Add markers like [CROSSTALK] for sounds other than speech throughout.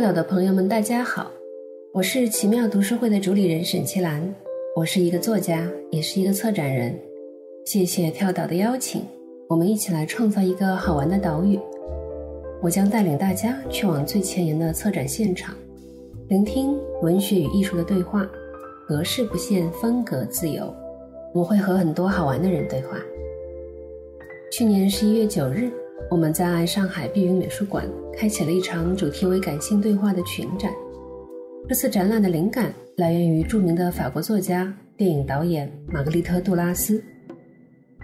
跳岛的朋友们，大家好，我是奇妙读书会的主理人沈其兰，我是一个作家，也是一个策展人。谢谢跳岛的邀请，我们一起来创造一个好玩的岛屿。我将带领大家去往最前沿的策展现场，聆听文学与艺术的对话，格式不限，风格自由。我会和很多好玩的人对话。去年十一月九日。我们在上海碧云美术馆开启了一场主题为“感性对话”的群展。这次展览的灵感来源于著名的法国作家、电影导演玛格丽特·杜拉斯。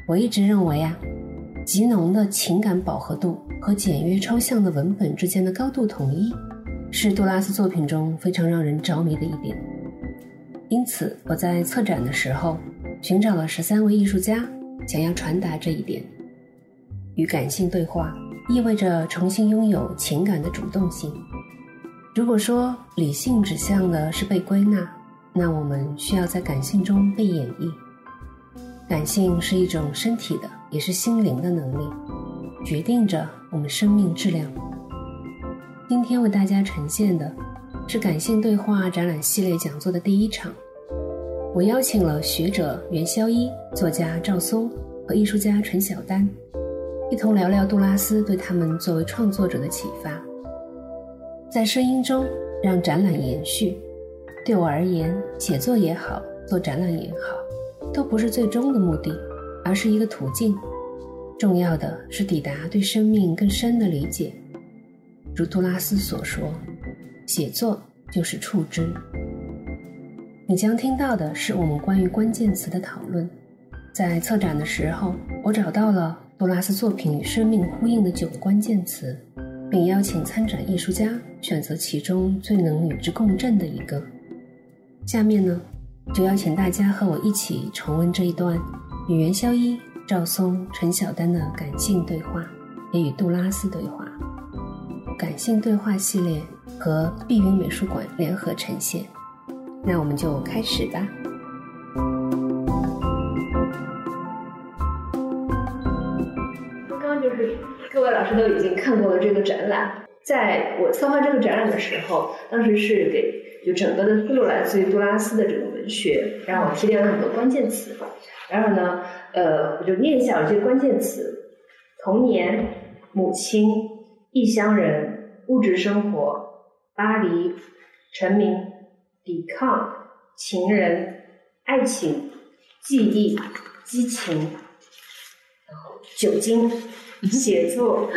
我一直认为啊，极浓的情感饱和度和简约抽象的文本之间的高度统一，是杜拉斯作品中非常让人着迷的一点。因此，我在策展的时候寻找了十三位艺术家，想要传达这一点。与感性对话，意味着重新拥有情感的主动性。如果说理性指向的是被归纳，那我们需要在感性中被演绎。感性是一种身体的，也是心灵的能力，决定着我们生命质量。今天为大家呈现的是感性对话展览系列讲座的第一场。我邀请了学者袁肖一、作家赵松和艺术家陈晓丹。一同聊聊杜拉斯对他们作为创作者的启发，在声音中让展览延续。对我而言，写作也好，做展览也好，都不是最终的目的，而是一个途径。重要的是抵达对生命更深的理解。如杜拉斯所说，写作就是触知。你将听到的是我们关于关键词的讨论。在策展的时候，我找到了。杜拉斯作品与生命呼应的九个关键词，并邀请参展艺术家选择其中最能与之共振的一个。下面呢，就邀请大家和我一起重温这一段与袁肖一、赵松、陈晓丹的感性对话，也与杜拉斯对话。感性对话系列和碧云美术馆联合呈现。那我们就开始吧。就是各位老师都已经看过了这个展览。在我策划这个展览的时候，当时是给就整个的思路来自于杜拉斯的这个文学，然后我提炼了很多关键词。然后呢，呃，我就念一下这些关键词：童年、母亲、异乡人、物质生活、巴黎、成名、抵抗、情人、爱情、记忆、激情，酒精。写作、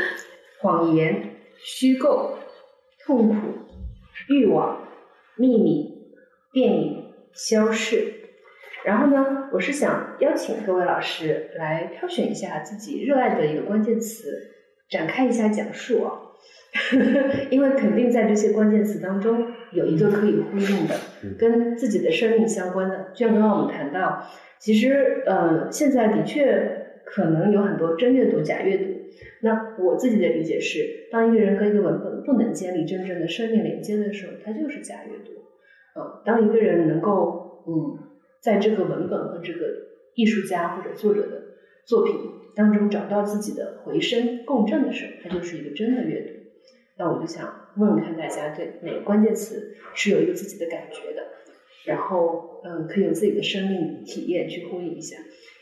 谎言、虚构、痛苦、欲望、秘密、电影、消逝。然后呢，我是想邀请各位老师来挑选一下自己热爱的一个关键词，展开一下讲述啊。[LAUGHS] 因为肯定在这些关键词当中有一个可以呼应的，跟自己的生命相关的。就像刚刚我们谈到，其实呃，现在的确。可能有很多真阅读、假阅读。那我自己的理解是，当一个人跟一个文本不能建立真正的生命连接的时候，他就是假阅读。呃，当一个人能够嗯，在这个文本和这个艺术家或者作者的作品当中找到自己的回声共振的时候，它就是一个真的阅读。那我就想问问看大家，对哪个关键词是有一个自己的感觉的，然后嗯，可以用自己的生命体验去呼应一下。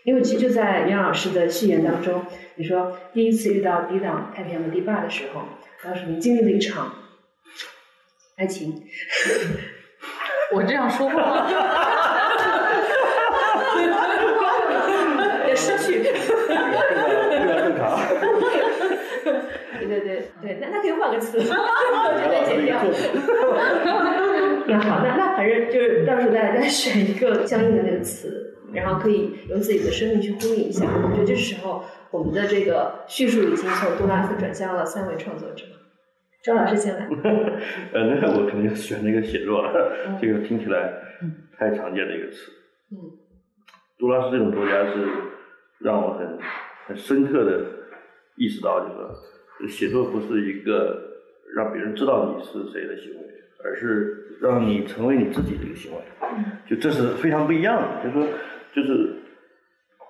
因为其实就在袁老师的序言当中，你说第一次遇到抵挡太平洋的堤坝的时候，当时你经历了一场爱情。[LAUGHS] 我这样说话，[LAUGHS] 也失去。对对对对，那那可以换个词，[LAUGHS] 我觉得剪掉。那好，那那反正就是到时候大家再选一个相应的那个词。然后可以用自己的生命去呼应一下，我觉得这时候我们的这个叙述已经从杜拉斯转向了三位创作者。周老师先来。[LAUGHS] 呃，那我肯定选那个写作了，这个听起来太常见的一个词。嗯。杜拉斯这种作家是让我很很深刻的意识到，就是说写作不是一个让别人知道你是谁的行为，而是让你成为你自己的一个行为。就这是非常不一样的，就是说。就是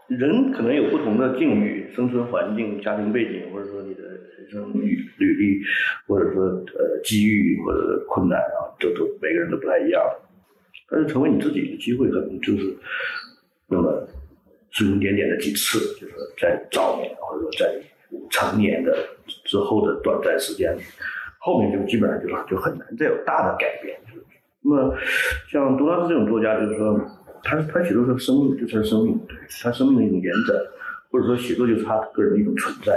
人可能有不同的境遇、生存环境、家庭背景，或者说你的人生履履历，或者说呃机遇或者困难啊，都都每个人都不太一样。但是成为你自己的机会，可能就是那么星星点点的几次，就是在早年或者说在成年的之后的短暂时间里，后面就基本上就是就很难再有大的改变。那么像杜拉斯这种作家，就是说。他他写作是生命，就是他生命，对他生命的一种延展，或者说写作就是他个人的一种存在。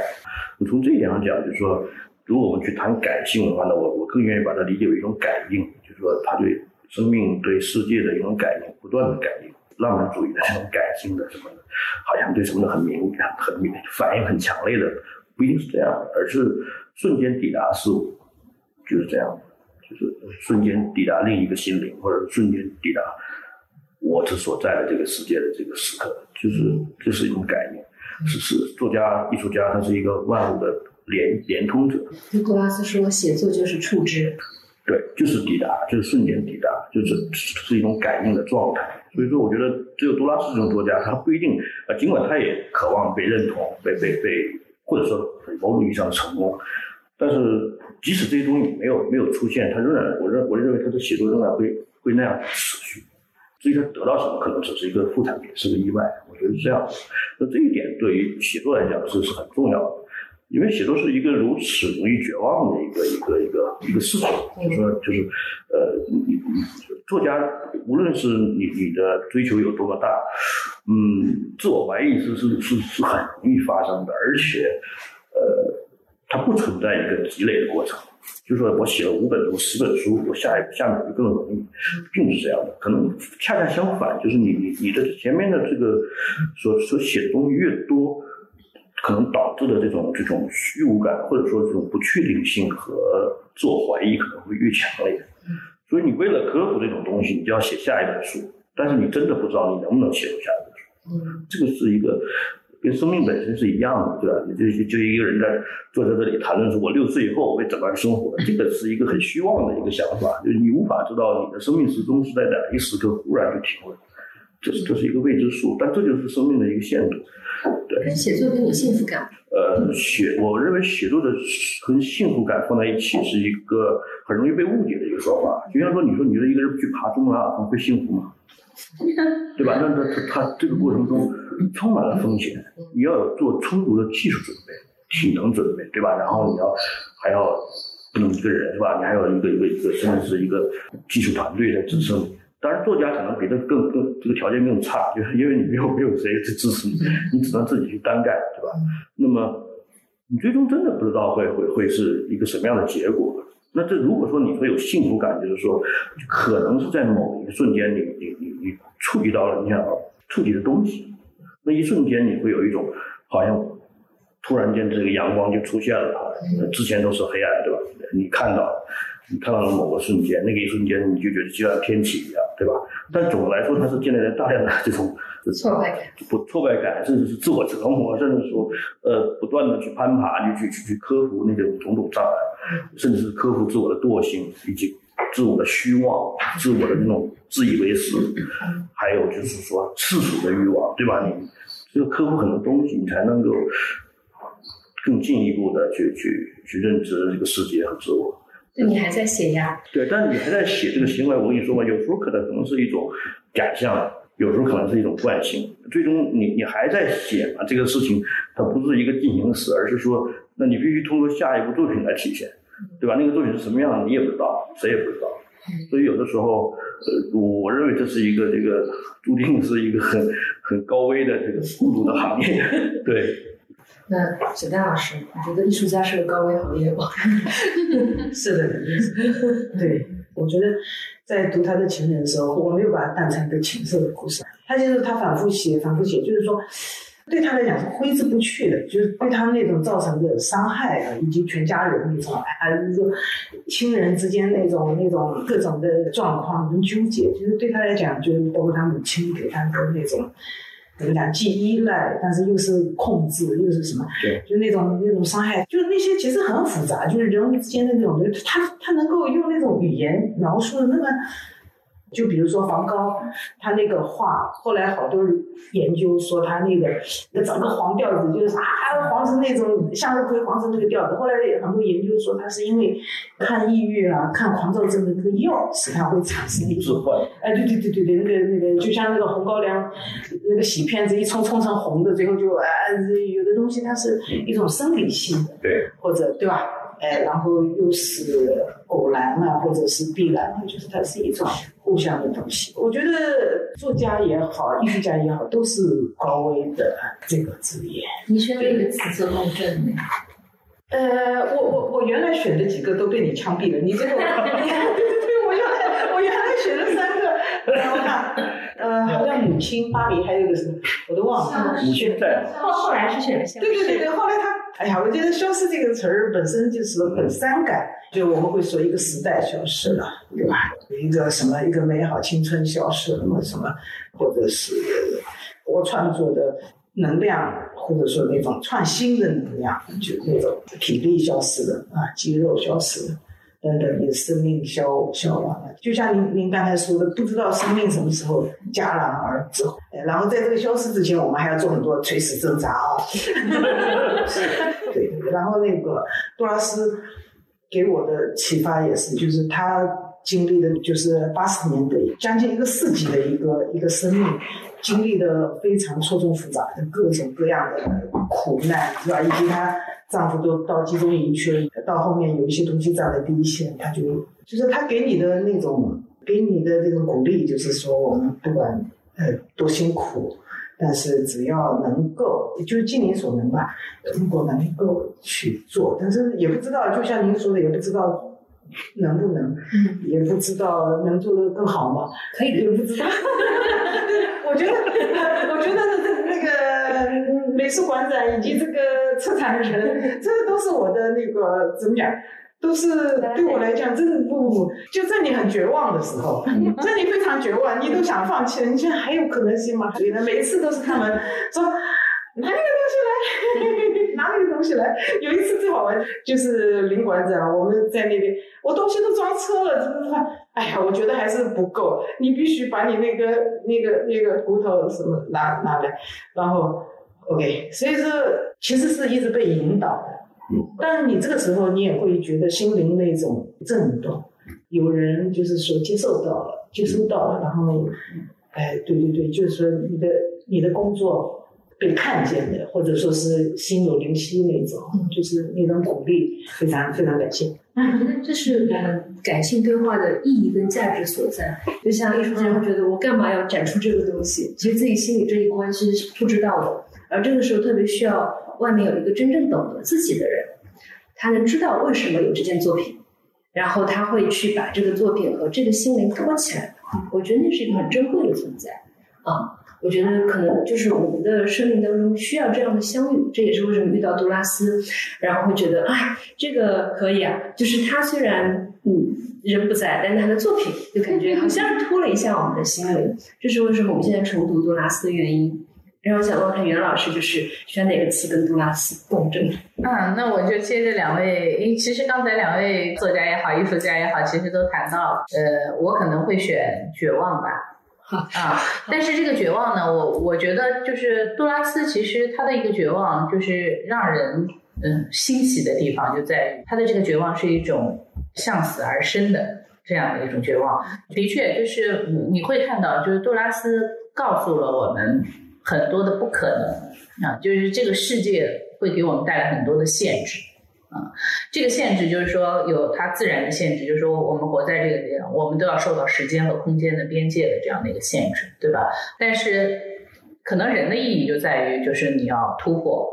我从这一点上讲，就是说，如果我们去谈感性的话呢，我我更愿意把它理解为一种感应，就是说他对生命、对世界的一种感应，不断的感应，浪漫主义的这种感性的什么，好像对什么的很敏感、很敏反应很强烈的，不一定是这样的，而是瞬间抵达事物，就是这样，就是瞬间抵达另一个心灵，或者瞬间抵达。我之所在的这个世界的这个时刻，就是这是一种概念，是是作家、艺术家，他是一个万物的连连通者。杜拉斯说，写作就是触之，对，就是抵达，就是瞬间抵达，就是是一种感应的状态。所以说，我觉得只有杜拉斯这种作家，他不一定啊，尽管他也渴望被认同、被被被，或者说某种意义上的成功，但是即使这些东西没有没有出现，他仍然，我认我认为他的写作仍然会会那样持续。至于他得到什么，可能只是一个副产品，是个意外。我觉得是这样。那这一点对于写作来讲是是很重要的，因为写作是一个如此容易绝望的一个一个一个一个事情。就说就是，呃，你作家无论是你你的追求有多么大，嗯，自我怀疑是是是是很容易发生的，而且，呃，它不存在一个积累的过程。就是说我写了五本书、十本书，我下一下面就更容易，并不是这样的。可能恰恰相反，就是你你你的前面的这个所所写的东西越多，可能导致的这种这种虚无感，或者说这种不确定性和自我怀疑可能会越强烈。所以你为了科普这种东西，你就要写下一本书，但是你真的不知道你能不能写出下一本书。嗯，这个是一个。跟生命本身是一样的，对吧？你就就一个人在坐在这里谈论说，我六岁以后会怎么样生活？这个是一个很虚妄的一个想法，就是你无法知道你的生命时钟是在哪一时刻忽然就停了，这是这是一个未知数。但这就是生命的一个限度。对。写作跟你幸福感？呃，写，我认为写作的跟幸福感放在一起是一个很容易被误解的一个说法。就像说，你说你觉得一个人去爬珠穆朗玛峰会幸福吗？[LAUGHS] 对吧？那那他他这个过程中充满了风险，你要有做充足的技术准备、体能准备，对吧？然后你要还要不能一个人，是吧？你还有一个一个一个甚至是一个技术团队来支撑你。当然，作家可能比这更更这个条件更差，就是因为你没有没有谁去支持你，你只能自己去单干，对吧？那么你最终真的不知道会会会是一个什么样的结果。那这如果说你说有幸福感，就是说可能是在某一个瞬间，你你你你触及到了你想要触及的东西，那一瞬间你会有一种好像突然间这个阳光就出现了，之前都是黑暗，对吧？你看到。你看到了某个瞬间，那个一瞬间你就觉得就像天启一样，对吧？但总的来说，它是建立在大量的这种 [LAUGHS] 挫败感，不挫败感，甚至是自我折磨，甚至说呃不断的去攀爬，去去去克服那种种种障碍，甚至是克服自我的惰性，以及自我的虚妄、自我的那种自以为是，还有就是说世俗的欲望，对吧？你就克服很多东西，你才能够更进一步的去去去认知这个世界和自我。对你还在写呀？对，但是你还在写这个行为，我跟你说嘛，有时候可能可能是一种假象，有时候可能是一种惯性。最终你你还在写嘛？这个事情它不是一个进行时，而是说，那你必须通过下一部作品来体现，对吧？那个作品是什么样的，你也不知道，谁也不知道。所以有的时候，呃，我认为这是一个这个注定是一个很很高危的这个孤独的行业，[LAUGHS] 对。那沈丹老师，你觉得艺术家是个高危行业吗？[LAUGHS] 是的，对，我觉得在读他的情人的时候，我没有把它当成一个情色的故事。他就是他反复写，反复写，就是说，对他来讲是挥之不去的，就是对他那种造成的伤害啊，以及全家人那种，还是说亲人之间那种那种各种的状况跟纠结，就是对他来讲，就是包括他母亲给他的那种。怎么讲？既依赖，但是又是控制，又是什么？对，就那种那种伤害，就是那些其实很复杂，就是人物之间的那种，他他能够用那种语言描述的那么就比如说梵高，他那个画，后来好多人研究说他那个那整个黄调子就是啊，黄成那种向日葵黄成那个调子。后来很多研究说他是因为看抑郁啊、看狂躁症的那个药使他会产生一种哎，对对对对对，那个那个就像那个红高粱那个洗片子一冲冲成红的，最后就啊，有的东西它是一种生理性的，对，或者对吧？哎，然后又是偶然啊，或者是必然，就是它是一种互相的东西。我觉得作家也好，艺术家也好，都是高危的这个职业。你选哪个词是漏症？呃，我我我原来选的几个都被你枪毙了。你这个，对对对，我原来我原来选了三个，我看，呃，好像母亲、巴黎，还有一个什么，我都忘了。母亲在。后后来是选了对对对对，后来他。哎呀，我觉得“消失”这个词儿本身就是很伤感，就我们会说一个时代消失了，对吧？一个什么一个美好青春消失了嘛？什么，或者是我创作的能量，或者说那种创新的能量，就那种体力消失了啊，肌肉消失了。等等，也生命消消亡了，就像您您刚才说的，不知道生命什么时候戛然而止。然后在这个消失之前，我们还要做很多垂死挣扎啊。[LAUGHS] 对，然后那个杜拉斯给我的启发也是，就是他经历的，就是八十年的将近一个世纪的一个一个生命，经历的非常错综复杂的各种各样的苦难，是吧？以及他。丈夫都到集中营去了，到后面有一些东西站在第一线，他就就是他给你的那种给你的这种鼓励，就是说我们不管呃多辛苦，但是只要能够就是尽你所能吧，如果能够去做，但是也不知道，就像您说的，也不知道能不能，也不知道能做的更好吗？可以，也不知道。[LAUGHS] 我觉得，[LAUGHS] 我觉得这那个美术馆长以及这个策展人，[LAUGHS] 这都是我的那个怎么讲，都是对我来讲，真的不不不，就在你很绝望的时候，[LAUGHS] 在你非常绝望，你都想放弃了，你现在还有可能性吗？所以呢，每一次都是他们说拿那个东西来，拿那个东西来。有一次最好玩，就是领馆长，我们在那边，我东西都装车了，怎么办？哎呀，我觉得还是不够，你必须把你那个那个那个骨头什么拿拿来，然后 OK，所以说其实是一直被引导的，但是你这个时候你也会觉得心灵那种震动，有人就是说接受到了，接收到了，然后，哎，对对对，就是说你的你的工作被看见的，或者说是心有灵犀那种，就是那种鼓励，非常非常感谢。我觉得这是我们感性对话的意义跟价值所在。就像艺术家会觉得，我干嘛要展出这个东西？其实自己心里这一关其实是不知道的。而这个时候特别需要外面有一个真正懂得自己的人，他能知道为什么有这件作品，然后他会去把这个作品和这个心灵托起来。我觉得那是一个很珍贵的存在啊。我觉得可能就是我们的生命当中需要这样的相遇，这也是为什么遇到杜拉斯，然后会觉得哎，这个可以啊。就是他虽然嗯人不在，但他的作品就感觉好像托了一下我们的心灵。这是为什么我们现在重读杜拉斯的原因。然后想问看袁老师，就是选哪个词跟杜拉斯共振？嗯，那我就接着两位，因为其实刚才两位作家也好，艺术家也好，其实都谈到，呃，我可能会选绝望吧。啊，但是这个绝望呢，我我觉得就是杜拉斯，其实他的一个绝望，就是让人嗯欣喜的地方就在于他的这个绝望是一种向死而生的这样的一种绝望。的确，就是你会看到，就是杜拉斯告诉了我们很多的不可能啊，就是这个世界会给我们带来很多的限制。啊，这个限制就是说有它自然的限制，就是说我们活在这个地方，我们都要受到时间和空间的边界的这样的一个限制，对吧？但是可能人的意义就在于，就是你要突破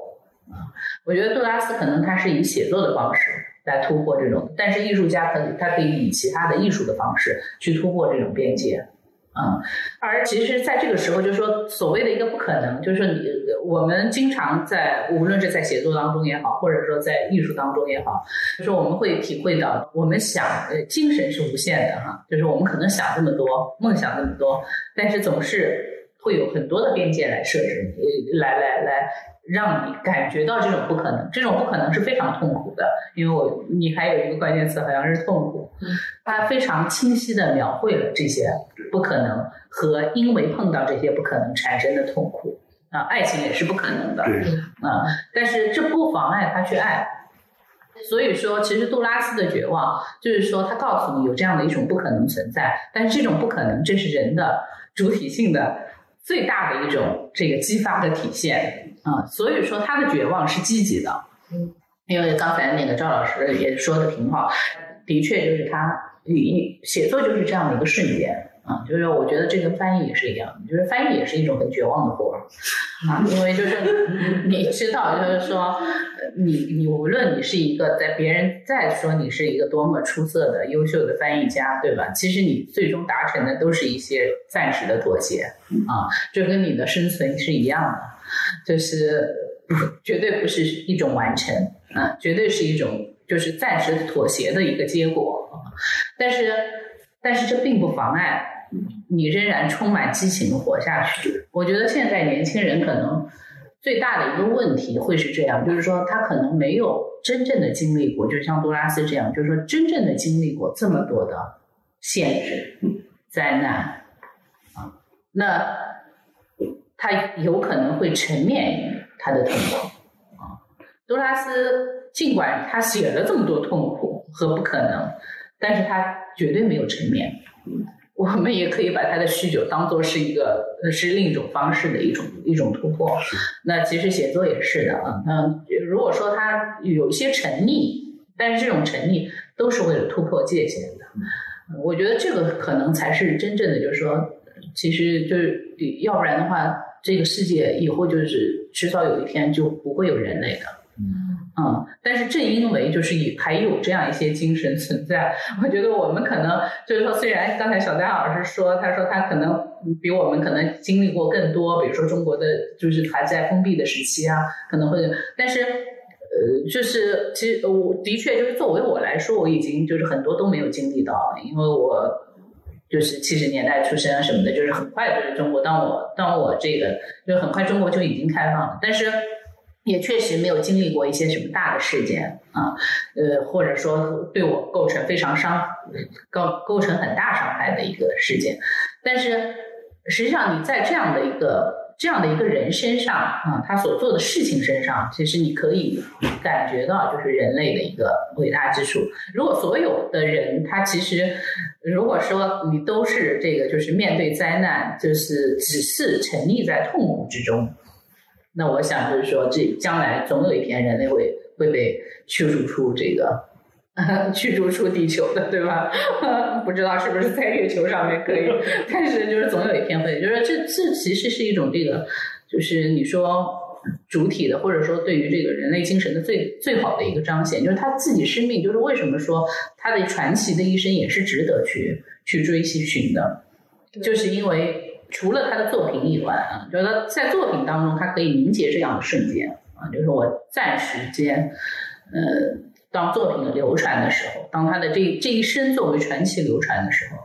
啊。我觉得杜拉斯可能他是以写作的方式来突破这种，但是艺术家可以他可以以其他的艺术的方式去突破这种边界。嗯，而其实，在这个时候，就是说，所谓的一个不可能，就是说，你我们经常在，无论是在写作当中也好，或者说在艺术当中也好，就是我们会体会到，我们想，呃，精神是无限的哈，就是我们可能想这么多，梦想那么多，但是总是会有很多的边界来设置，来来来。让你感觉到这种不可能，这种不可能是非常痛苦的，因为我你还有一个关键词好像是痛苦，它非常清晰的描绘了这些不可能和因为碰到这些不可能产生的痛苦啊，爱情也是不可能的啊，但是这不妨碍他去爱。所以说，其实杜拉斯的绝望就是说，他告诉你有这样的一种不可能存在，但是这种不可能，这是人的主体性的最大的一种这个激发的体现啊。所以说，他的绝望是积极的，嗯，因为刚才那个赵老师也说的挺好，的确就是他语写作就是这样的一个瞬间。啊，就是我觉得这跟翻译也是一样，就是翻译也是一种很绝望的活儿啊，因为就是你知道，就是说，你你无论你是一个在别人再说你是一个多么出色的、优秀的翻译家，对吧？其实你最终达成的都是一些暂时的妥协啊，这跟你的生存是一样的，就是绝对不是一种完成啊，绝对是一种就是暂时妥协的一个结果，但是但是这并不妨碍。你仍然充满激情的活下去。我觉得现在年轻人可能最大的一个问题会是这样，就是说他可能没有真正的经历过，就像杜拉斯这样，就是说真正的经历过这么多的限制、灾难啊，那他有可能会沉湎于他的痛苦啊。杜拉斯尽管他写了这么多痛苦和不可能，但是他绝对没有沉湎。我们也可以把他的酗酒当做是一个，是另一种方式的一种一种突破。那其实写作也是的啊。那，如果说他有一些沉溺，但是这种沉溺都是为了突破界限的。我觉得这个可能才是真正的，就是说，其实就是要不然的话，这个世界以后就是迟早有一天就不会有人类的。嗯，嗯但是正因为就是以还有这样一些精神存在，我觉得我们可能就是说，虽然刚才小戴老师说，他说他可能比我们可能经历过更多，比如说中国的就是还在封闭的时期啊，可能会，但是呃，就是其实我的确就是作为我来说，我已经就是很多都没有经历到，因为我就是七十年代出生什么的，就是很快就是中国，当我当我这个就很快中国就已经开放了，但是。也确实没有经历过一些什么大的事件啊，呃，或者说对我构成非常伤，构构成很大伤害的一个事件。但是实际上你在这样的一个这样的一个人身上啊，他所做的事情身上，其实你可以感觉到就是人类的一个伟大之处。如果所有的人他其实如果说你都是这个就是面对灾难，就是只是沉溺在痛苦之中。那我想就是说，这将来总有一天人类会会被驱逐出这个 [LAUGHS] 驱逐出地球的，对吧？[LAUGHS] 不知道是不是在月球上面可以，[LAUGHS] 但是就是总有一天会，就是这这其实是一种这个，就是你说主体的，或者说对于这个人类精神的最最好的一个彰显，就是他自己生命，就是为什么说他的传奇的一生也是值得去去追寻的，就是因为。除了他的作品以外啊，觉得在作品当中，他可以凝结这样的瞬间啊，就是我暂时间，呃，当作品流传的时候，当他的这这一生作为传奇流传的时候，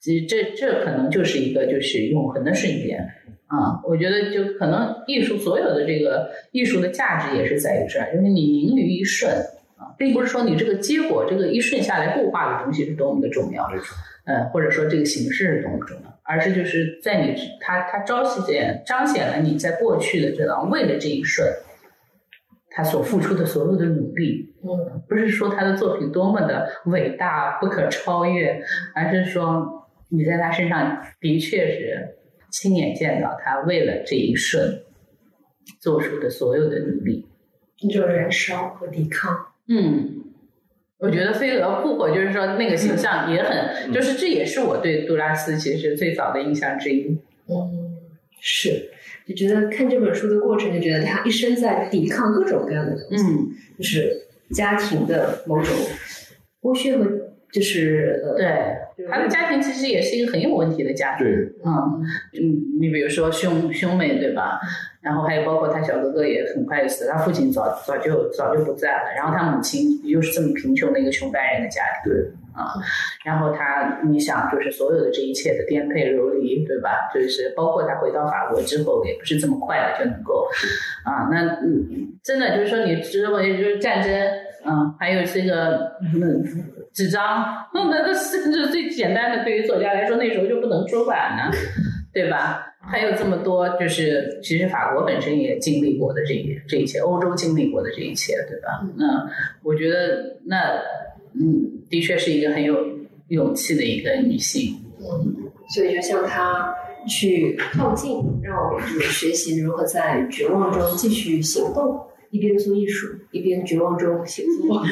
其实这这可能就是一个就是永恒的瞬间啊。我觉得就可能艺术所有的这个艺术的价值也是在于这儿，就是你凝于一瞬啊，并不是说你这个结果这个一瞬下来固化的东西是多么的重要，呃，或者说这个形式是多么重要。而是就是在你他他朝夕间彰显了你在过去的这样为了这一瞬，他所付出的所有的努力，嗯，不是说他的作品多么的伟大不可超越，而是说你在他身上的确是亲眼见到他为了这一瞬做出的所有的努力，那种燃烧和抵抗，嗯。我觉得飞蛾扑火就是说那个形象也很，就是这也是我对杜拉斯其实最早的印象之一。嗯，是，就觉得看这本书的过程，就觉得他一生在抵抗各种各样的东西，嗯，就是家庭的某种剥削和就是呃，对，他的家庭其实也是一个很有问题的家庭。对，嗯嗯，你比如说兄兄妹对吧？然后还有包括他小哥哥也很快死，他父亲早早就早就不在了，然后他母亲又是这么贫穷的一个穷白人的家庭，对啊，然后他你想就是所有的这一切的颠沛流离，对吧？就是包括他回到法国之后，也不是这么快的就能够啊，那嗯，真的就是说你认为就是战争嗯，还有这个嗯纸张，那那甚至最简单的，对于作家来说，那时候就不能出版呢，对吧？还有这么多，就是其实法国本身也经历过的这一这一切，欧洲经历过的这一切，对吧？那我觉得那嗯，的确是一个很有勇气的一个女性。嗯，所以就像她去靠近，让我们就是学习如何在绝望中继续行动，一边做艺术，一边绝望中写作。[LAUGHS]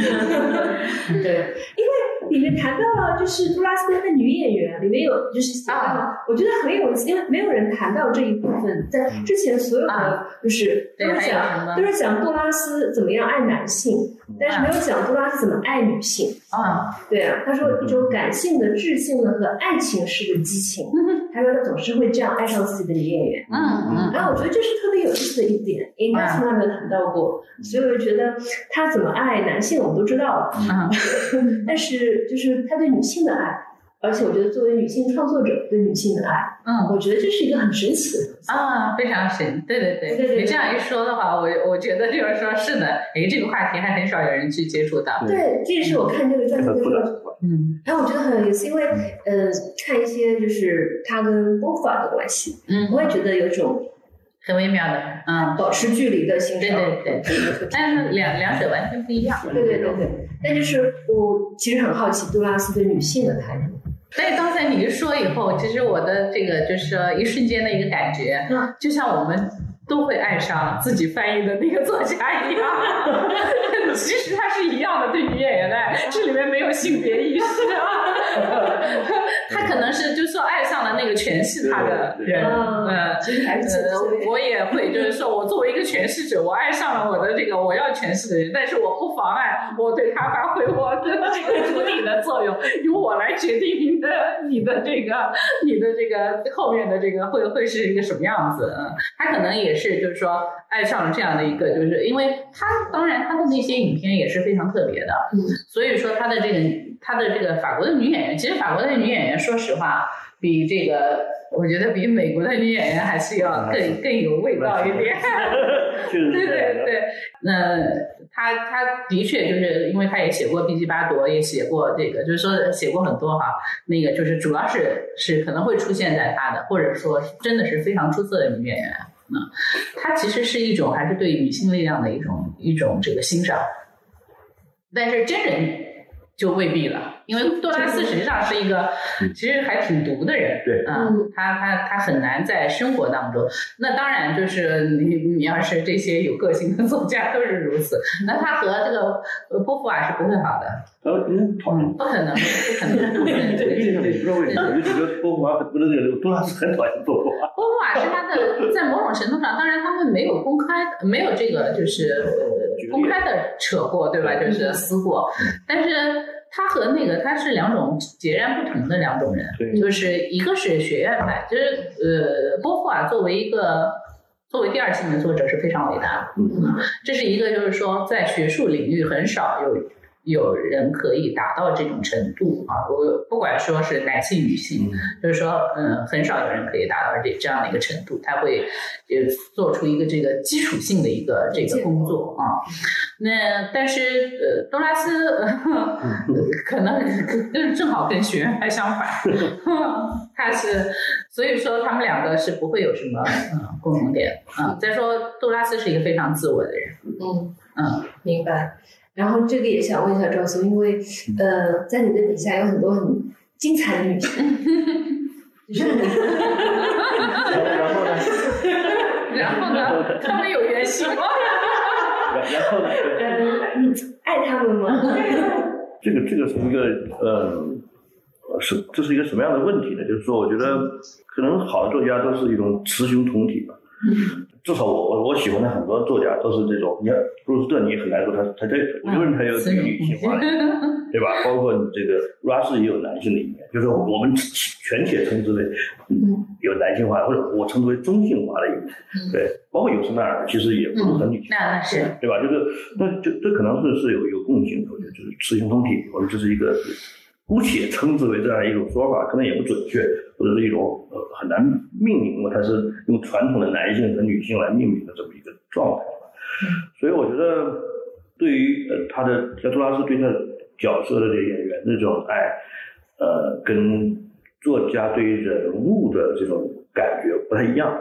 对，[LAUGHS] 因为。里面谈到了就是杜拉斯的女演员，里面有就是写到，我觉得很有，因为没有人谈到这一部分，在之前所有的就是都是讲都是讲杜拉斯怎么样爱男性，但是没有讲杜拉斯怎么爱女性。啊，对啊，他说一种感性的、智性的和爱情式的激情。[LAUGHS] 他说他总是会这样爱上自己的女演员。嗯嗯，然后我觉得这是特别有意思的一点，应该从来没有谈到过，所以我就觉得他怎么爱男性我们都知道，[LAUGHS] 但是就是他对女性的爱。而且我觉得，作为女性创作者对女性的爱，嗯，我觉得这是一个很神奇的东西啊，非常神，对对对，对对。你这样一说的话，我我觉得就是说，是的，哎，这个话题还很少有人去接触到。对，这也是我看这个专辑的时候，嗯，然后我觉得很有意思，因为呃，看一些就是他跟波伏娃的关系，嗯，我也觉得有种很微妙的，嗯，保持距离的心态，对对对，但是两两者完全不一样，对对对对。但就是我其实很好奇杜拉斯对女性的态度。但是刚才你一说以后，其实我的这个就是说一瞬间的一个感觉，嗯。就像我们都会爱上自己翻译的那个作家一样。[LAUGHS] 其实他是一样的，对女演员的爱，这里面没有性别意识啊。[LAUGHS] 他可能是就是说爱上了那个诠释他的人，嗯。其实，我也会就是说我作为一个诠释者，我爱上了我的这个我要诠释的人，但是我不妨碍我对他发挥我的这个主体的作用，由我来决定你的你的这个 [LAUGHS] 你的这个后面的这个会会是一个什么样子，嗯，他可能也是就是说爱上了这样的一个，就是因为他当然他的那些影片也是非常特别的，嗯，所以说他的这个。她的这个法国的女演员，其实法国的女演员，说实话，比这个我觉得比美国的女演员还是要更更有味道一点。[LAUGHS] 对对对，那她她的确就是因为她也写过《B G 巴朵》，也写过这个，就是说写过很多哈。那个就是主要是是可能会出现在她的，或者说真的是非常出色的女演员。嗯，她其实是一种还是对女性力量的一种一种这个欣赏，但是真人。就未必了，因为杜拉斯实际上是一个其实还挺毒的人，对，嗯，他他他很难在生活当中。那当然就是你你要是这些有个性的作家都是如此，那他和这个波伏娃是不会好的。呃，嗯，不可能，不可能，[LAUGHS] 对对对，不知道为什么，我就觉得波伏娃不是这个杜拉斯很讨厌波伏娃。波伏娃是他的，在某种程度上，当然他们没有公开，没有这个就是公开的扯过，对吧？就是撕过，但是。他和那个他是两种截然不同的两种人，就是一个是学院派，就是呃，波伏娃作为一个作为第二性的作者是非常伟大的，嗯，这是一个就是说在学术领域很少有。有人可以达到这种程度啊！我不管说是男性、女性，就是说，嗯，很少有人可以达到这这样的一个程度。他会呃做出一个这个基础性的一个这个工作啊。那但是呃，多拉斯 [LAUGHS] 可能跟正好跟学院派相反 [LAUGHS] [LAUGHS] 他是所以说他们两个是不会有什么嗯共同点啊。再说杜拉斯是一个非常自我的人，嗯嗯，明白。然后这个也想问一下赵松，因为呃，在你的笔下有很多很精彩的女性。[LAUGHS] [LAUGHS] 然后呢？然后呢？他们有原型吗？然后呢？嗯，爱他们吗？[LAUGHS] 这个这个是一个呃，是这是一个什么样的问题呢？就是说，我觉得可能好的作家都是一种雌雄同体吧。至少我我我喜欢的很多作家都是这种，你看布鲁斯特，你很难说他他这我认为他有女性化，[LAUGHS] 对吧？包括这个拉斯也有男性的一面，就是我们全且称之为有男性化，或者我称之为中性化的一面，对。包括尤斯奈尔其实也不是很女性，那那是对吧？就是那就这可能是是有有共性的，我觉得就是雌雄同体，或者这是一个。姑且称之为这样一种说法，可能也不准确，或者是一种呃很难命名嘛，它是用传统的男性和女性来命名的这么一个状态。所以我觉得，对于呃他的像杜拉斯对他角色的这个演员的这种爱，呃，跟作家对于人物的这种感觉不太一样。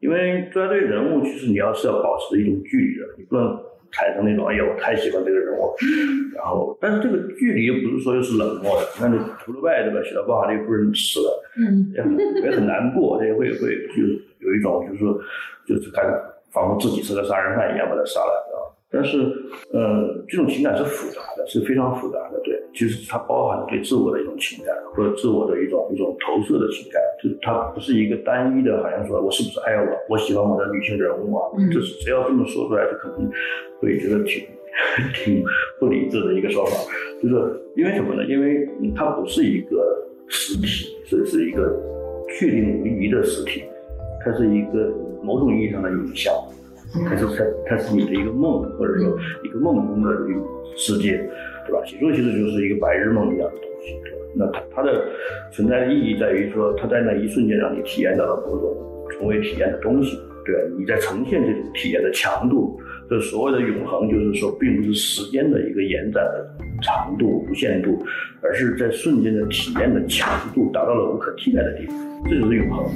因为作家对人物其实你要是要保持一种距离的，你不能产生那种哎呀我太喜欢这个人物，[LAUGHS] 然后但是这个距离又不是说又是冷漠的。那你图鲁拜对吧？写到鲍哈利夫人死了，嗯，也很也很难过，也会会就有一种就是说就是感觉仿佛自己是个杀人犯一样把他杀了。但是，呃，这种情感是复杂的，是非常复杂的。对，其实它包含了对自我的一种情感，或者自我的一种一种投射的情感。就它不是一个单一的，好像说我是不是爱我，我喜欢我的女性人物啊？嗯，就是只要这么说出来，就可能会觉得挺挺不理智的一个说法。就是因为什么呢？因为它不是一个实体，是是一个确定无疑的实体，它是一个某种意义上的影像。它是它它是你的一个梦，或者说一个梦中的一个世界，对吧？写作其实就是一个白日梦一样的东西。那它它的存在的意义在于说，它在那一瞬间让你体验到了某种从未体验的东西。对，你在呈现这种体验的强度。这所谓的永恒，就是说，并不是时间的一个延展的长度、无限度，而是在瞬间的体验的强度达到了无可替代的地步，这就是永恒。